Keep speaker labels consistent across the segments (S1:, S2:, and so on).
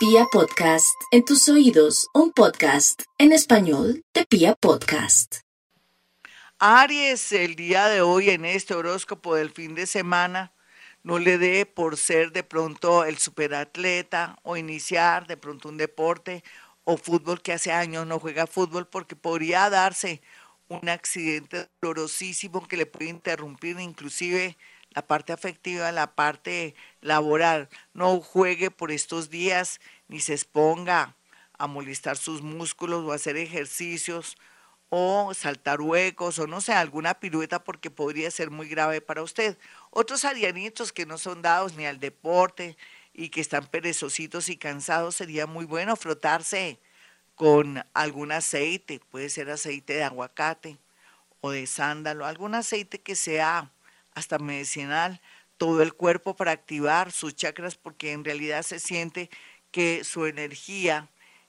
S1: Pia Podcast, en tus oídos, un podcast en español de Pia Podcast.
S2: Aries, el día de hoy en este horóscopo del fin de semana, no le dé por ser de pronto el superatleta o iniciar de pronto un deporte o fútbol que hace años no juega fútbol porque podría darse un accidente dolorosísimo que le puede interrumpir inclusive la parte afectiva, la parte laboral. No juegue por estos días ni se exponga a molestar sus músculos o hacer ejercicios o saltar huecos o no sé, alguna pirueta porque podría ser muy grave para usted. Otros arianitos que no son dados ni al deporte y que están perezositos y cansados, sería muy bueno frotarse con algún aceite, puede ser aceite de aguacate o de sándalo, algún aceite que sea hasta medicinal, todo el cuerpo para activar sus chakras porque en realidad se siente que su energía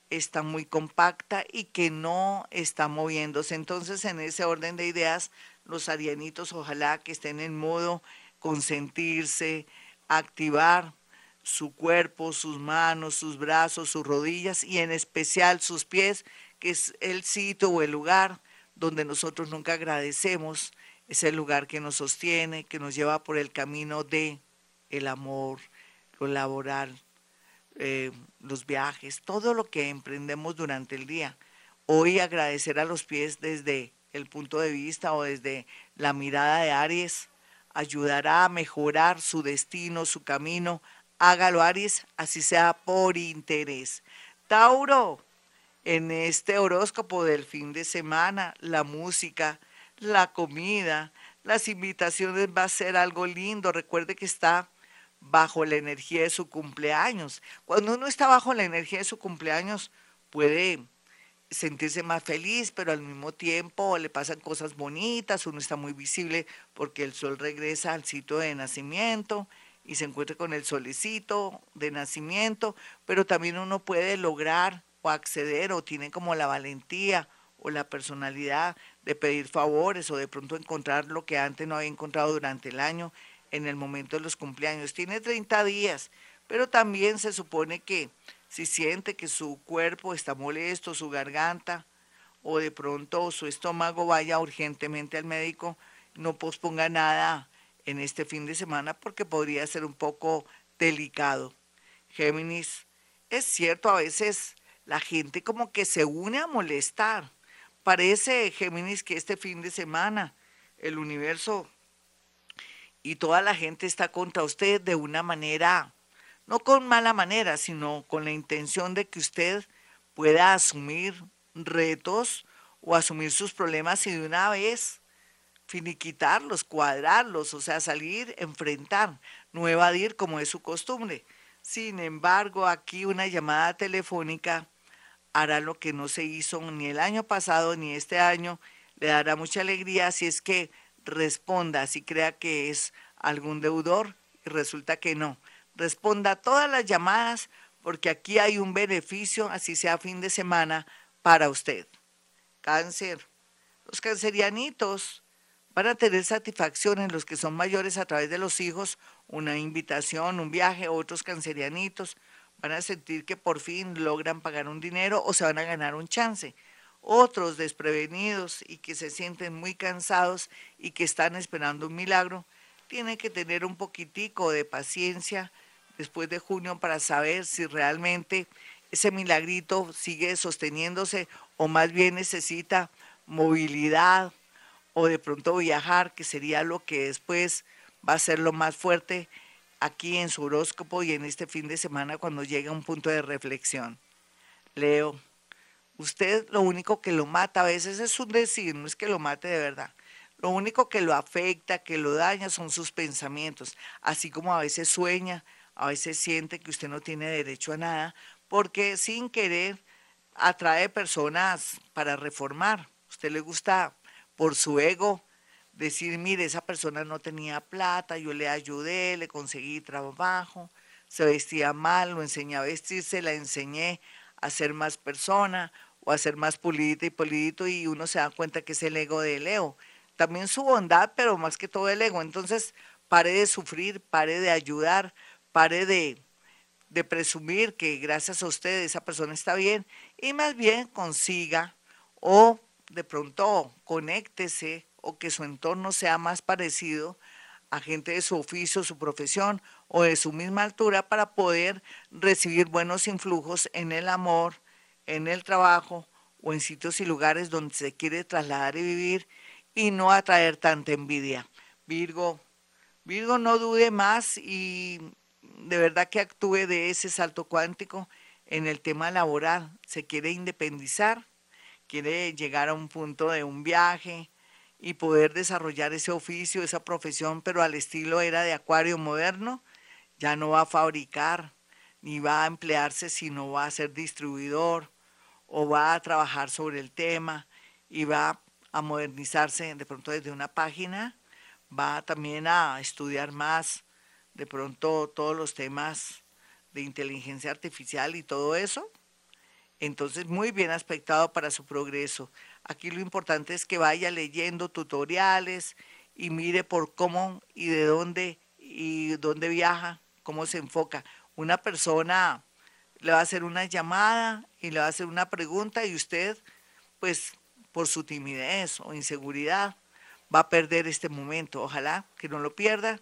S2: está muy compacta y que no está moviéndose. Entonces, en ese orden de ideas, los arianitos ojalá que estén en modo consentirse, activar su cuerpo, sus manos, sus brazos, sus rodillas y en especial sus pies, que es el sitio o el lugar donde nosotros nunca agradecemos es el lugar que nos sostiene, que nos lleva por el camino de el amor, lo laboral, eh, los viajes, todo lo que emprendemos durante el día. Hoy agradecer a los pies desde el punto de vista o desde la mirada de Aries ayudará a mejorar su destino, su camino. Hágalo Aries, así sea por interés. Tauro, en este horóscopo del fin de semana, la música, la comida, las invitaciones va a ser algo lindo. Recuerde que está bajo la energía de su cumpleaños. Cuando uno está bajo la energía de su cumpleaños, puede sentirse más feliz, pero al mismo tiempo le pasan cosas bonitas, uno está muy visible porque el sol regresa al sitio de nacimiento y se encuentra con el solecito de nacimiento, pero también uno puede lograr o acceder o tiene como la valentía o la personalidad de pedir favores o de pronto encontrar lo que antes no había encontrado durante el año en el momento de los cumpleaños. Tiene 30 días, pero también se supone que si siente que su cuerpo está molesto, su garganta o de pronto su estómago, vaya urgentemente al médico, no posponga nada en este fin de semana porque podría ser un poco delicado. Géminis, es cierto, a veces la gente como que se une a molestar Parece, Géminis, que este fin de semana el universo y toda la gente está contra usted de una manera, no con mala manera, sino con la intención de que usted pueda asumir retos o asumir sus problemas y de una vez finiquitarlos, cuadrarlos, o sea, salir, enfrentar, no evadir como es su costumbre. Sin embargo, aquí una llamada telefónica hará lo que no se hizo ni el año pasado ni este año, le dará mucha alegría si es que responda, si crea que es algún deudor y resulta que no. Responda a todas las llamadas porque aquí hay un beneficio, así sea fin de semana, para usted. Cáncer. Los cancerianitos van a tener satisfacción en los que son mayores a través de los hijos, una invitación, un viaje, otros cancerianitos van a sentir que por fin logran pagar un dinero o se van a ganar un chance. Otros desprevenidos y que se sienten muy cansados y que están esperando un milagro, tienen que tener un poquitico de paciencia después de junio para saber si realmente ese milagrito sigue sosteniéndose o más bien necesita movilidad o de pronto viajar, que sería lo que después va a ser lo más fuerte aquí en su horóscopo y en este fin de semana cuando llega un punto de reflexión. Leo, usted lo único que lo mata a veces es un decir, no es que lo mate de verdad. Lo único que lo afecta, que lo daña son sus pensamientos, así como a veces sueña, a veces siente que usted no tiene derecho a nada, porque sin querer atrae personas para reformar. Usted le gusta por su ego decir, mire, esa persona no tenía plata, yo le ayudé, le conseguí trabajo, se vestía mal, lo enseñé a vestirse, la enseñé a ser más persona o a ser más pulidita y pulidito y uno se da cuenta que es el ego de Leo. También su bondad, pero más que todo el ego. Entonces, pare de sufrir, pare de ayudar, pare de de presumir que gracias a usted esa persona está bien y más bien consiga o de pronto conéctese o que su entorno sea más parecido a gente de su oficio, su profesión o de su misma altura para poder recibir buenos influjos en el amor, en el trabajo o en sitios y lugares donde se quiere trasladar y vivir y no atraer tanta envidia. Virgo, Virgo no dude más y de verdad que actúe de ese salto cuántico en el tema laboral. Se quiere independizar, quiere llegar a un punto de un viaje y poder desarrollar ese oficio, esa profesión, pero al estilo era de acuario moderno. Ya no va a fabricar, ni va a emplearse, sino va a ser distribuidor o va a trabajar sobre el tema y va a modernizarse de pronto desde una página, va también a estudiar más de pronto todos los temas de inteligencia artificial y todo eso. Entonces, muy bien aspectado para su progreso. Aquí lo importante es que vaya leyendo tutoriales y mire por cómo y de dónde y dónde viaja, cómo se enfoca. Una persona le va a hacer una llamada y le va a hacer una pregunta y usted, pues por su timidez o inseguridad, va a perder este momento. Ojalá que no lo pierda,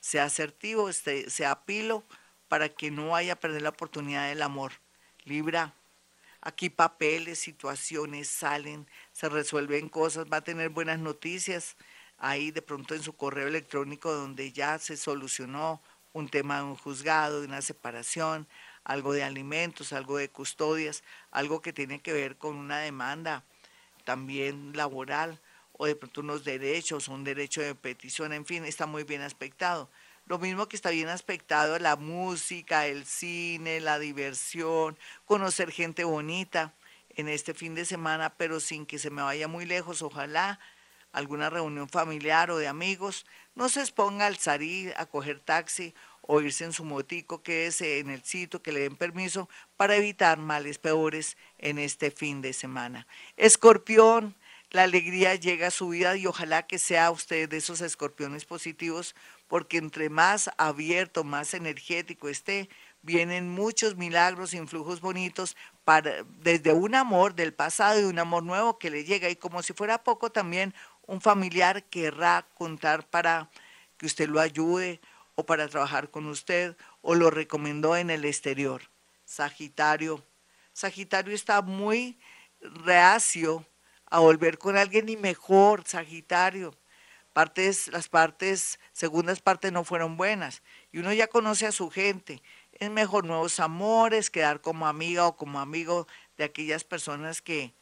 S2: sea asertivo, sea pilo, para que no vaya a perder la oportunidad del amor. Libra, aquí papeles, situaciones salen, se resuelven cosas, va a tener buenas noticias ahí de pronto en su correo electrónico donde ya se solucionó un tema de un juzgado, de una separación, algo de alimentos, algo de custodias, algo que tiene que ver con una demanda también laboral o de pronto unos derechos, un derecho de petición, en fin, está muy bien aspectado. Lo mismo que está bien aspectado la música, el cine, la diversión, conocer gente bonita en este fin de semana, pero sin que se me vaya muy lejos, ojalá alguna reunión familiar o de amigos, no se exponga al salir, a coger taxi o irse en su motico, quédese en el sitio, que le den permiso para evitar males peores en este fin de semana. Escorpión, la alegría llega a su vida y ojalá que sea usted de esos escorpiones positivos, porque entre más abierto, más energético esté, vienen muchos milagros, influjos bonitos para, desde un amor del pasado y un amor nuevo que le llega y como si fuera poco también un familiar querrá contar para que usted lo ayude o para trabajar con usted o lo recomendó en el exterior. Sagitario. Sagitario está muy reacio a volver con alguien y mejor, Sagitario. Partes, las partes, segundas partes no fueron buenas y uno ya conoce a su gente. Es mejor nuevos amores, quedar como amiga o como amigo de aquellas personas que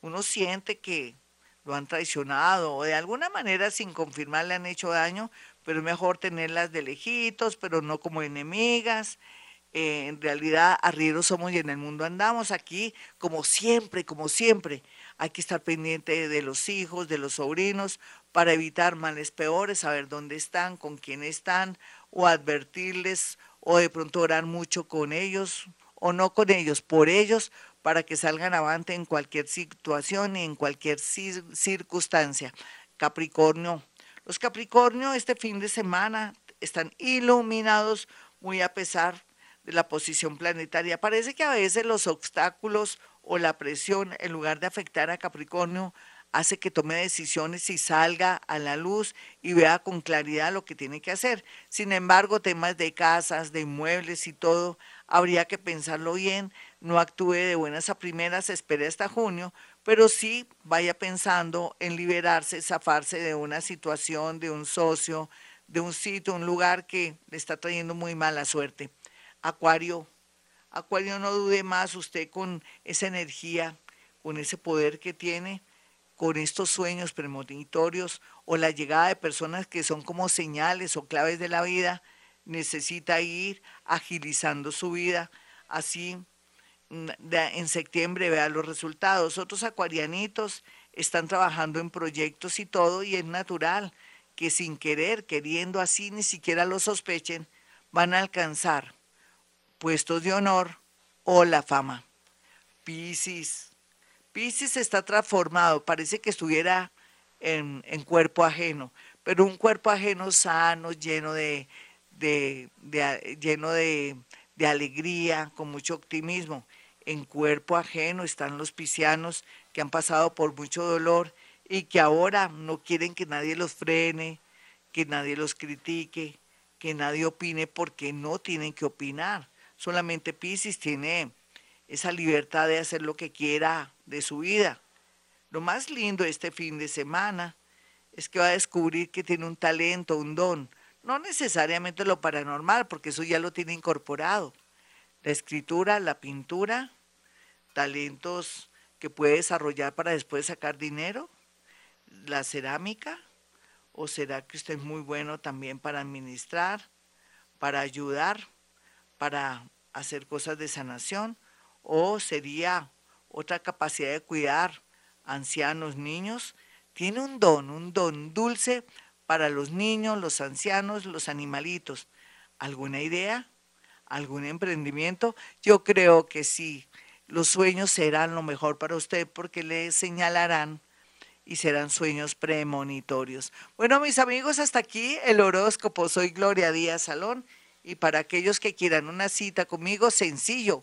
S2: uno siente que lo han traicionado o de alguna manera sin confirmar le han hecho daño, pero es mejor tenerlas de lejitos, pero no como enemigas. Eh, en realidad, arrieros somos y en el mundo andamos aquí, como siempre, como siempre. Hay que estar pendiente de los hijos, de los sobrinos, para evitar males peores, saber dónde están, con quién están, o advertirles, o de pronto orar mucho con ellos, o no con ellos, por ellos, para que salgan avante en cualquier situación y en cualquier circunstancia. Capricornio, los Capricornio este fin de semana están iluminados muy a pesar de la posición planetaria. Parece que a veces los obstáculos o la presión, en lugar de afectar a Capricornio, hace que tome decisiones y salga a la luz y vea con claridad lo que tiene que hacer. Sin embargo, temas de casas, de inmuebles y todo, habría que pensarlo bien, no actúe de buenas a primeras, espere hasta junio, pero sí vaya pensando en liberarse, zafarse de una situación, de un socio, de un sitio, un lugar que le está trayendo muy mala suerte. Acuario, Acuario, no dude más usted con esa energía, con ese poder que tiene, con estos sueños premonitorios o la llegada de personas que son como señales o claves de la vida, necesita ir agilizando su vida, así en septiembre vea los resultados. Otros acuarianitos están trabajando en proyectos y todo, y es natural que sin querer, queriendo así, ni siquiera lo sospechen, van a alcanzar puestos de honor o la fama. Piscis. Piscis está transformado, parece que estuviera en, cuerpo ajeno, pero un cuerpo ajeno sano, lleno de, de lleno de de alegría, con mucho optimismo. En cuerpo ajeno están los piscianos que han pasado por mucho dolor y que ahora no quieren que nadie los frene, que nadie los critique, que nadie opine porque no tienen que opinar. Solamente Piscis tiene esa libertad de hacer lo que quiera de su vida. Lo más lindo este fin de semana es que va a descubrir que tiene un talento, un don, no necesariamente lo paranormal, porque eso ya lo tiene incorporado. La escritura, la pintura, talentos que puede desarrollar para después sacar dinero, la cerámica, o será que usted es muy bueno también para administrar, para ayudar, para hacer cosas de sanación, o sería otra capacidad de cuidar ancianos, niños, tiene un don, un don dulce para los niños, los ancianos, los animalitos. ¿Alguna idea? ¿Algún emprendimiento? Yo creo que sí. Los sueños serán lo mejor para usted porque le señalarán y serán sueños premonitorios. Bueno, mis amigos, hasta aquí el horóscopo. Soy Gloria Díaz Salón y para aquellos que quieran una cita conmigo, sencillo,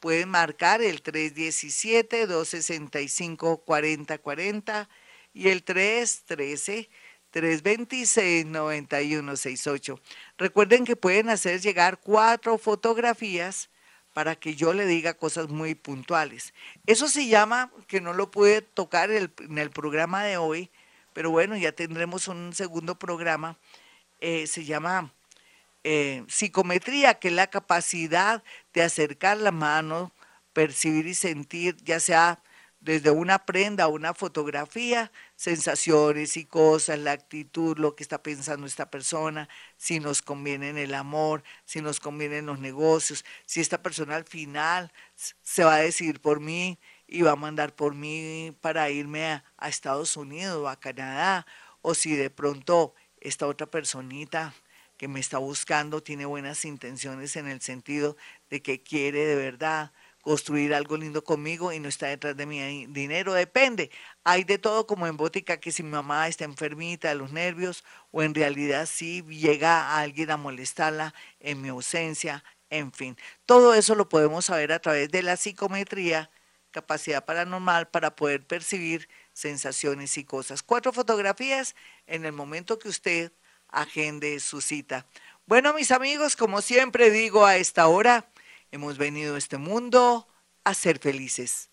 S2: pueden marcar el 317-265-4040 y el 313. 326-9168. Recuerden que pueden hacer llegar cuatro fotografías para que yo le diga cosas muy puntuales. Eso se llama, que no lo pude tocar en el, programa de hoy, pero bueno, ya tendremos un segundo programa. Eh, se llama eh, psicometría, que es la capacidad de acercar la mano, percibir y sentir, ya sea desde una prenda, una fotografía, sensaciones y cosas, la actitud, lo que está pensando esta persona, si nos conviene en el amor, si nos conviene en los negocios, si esta persona al final se va a decidir por mí y va a mandar por mí para irme a, a Estados Unidos o a Canadá, o si de pronto esta otra personita que me está buscando tiene buenas intenciones en el sentido de que quiere de verdad construir algo lindo conmigo y no está detrás de mi dinero, depende. Hay de todo como en Bótica que si mi mamá está enfermita de los nervios o en realidad si llega alguien a molestarla en mi ausencia, en fin. Todo eso lo podemos saber a través de la psicometría, capacidad paranormal para poder percibir sensaciones y cosas. Cuatro fotografías en el momento que usted agende su cita. Bueno, mis amigos, como siempre digo a esta hora, Hemos venido a este mundo a ser felices.